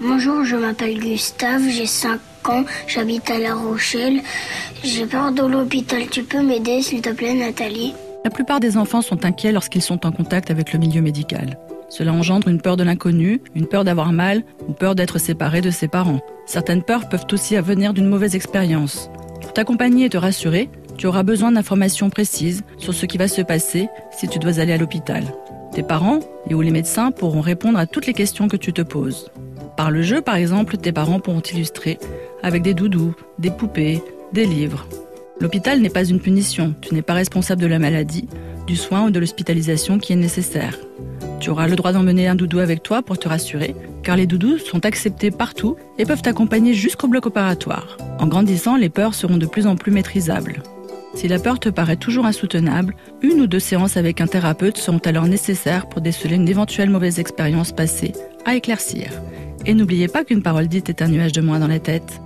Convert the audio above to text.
Bonjour, je m'appelle Gustave, j'ai 5 ans, j'habite à La Rochelle. J'ai peur de l'hôpital. Tu peux m'aider, s'il te plaît, Nathalie? La plupart des enfants sont inquiets lorsqu'ils sont en contact avec le milieu médical. Cela engendre une peur de l'inconnu, une peur d'avoir mal ou peur d'être séparé de ses parents. Certaines peurs peuvent aussi venir d'une mauvaise expérience. Pour t'accompagner et te rassurer, tu auras besoin d'informations précises sur ce qui va se passer si tu dois aller à l'hôpital. Tes parents et ou les médecins pourront répondre à toutes les questions que tu te poses. Par le jeu, par exemple, tes parents pourront t'illustrer avec des doudous, des poupées, des livres. L'hôpital n'est pas une punition, tu n'es pas responsable de la maladie, du soin ou de l'hospitalisation qui est nécessaire. Tu auras le droit d'emmener un doudou avec toi pour te rassurer, car les doudous sont acceptés partout et peuvent t'accompagner jusqu'au bloc opératoire. En grandissant, les peurs seront de plus en plus maîtrisables. Si la peur te paraît toujours insoutenable, une ou deux séances avec un thérapeute seront alors nécessaires pour déceler une éventuelle mauvaise expérience passée à éclaircir. Et n'oubliez pas qu'une parole dite est un nuage de moins dans la tête.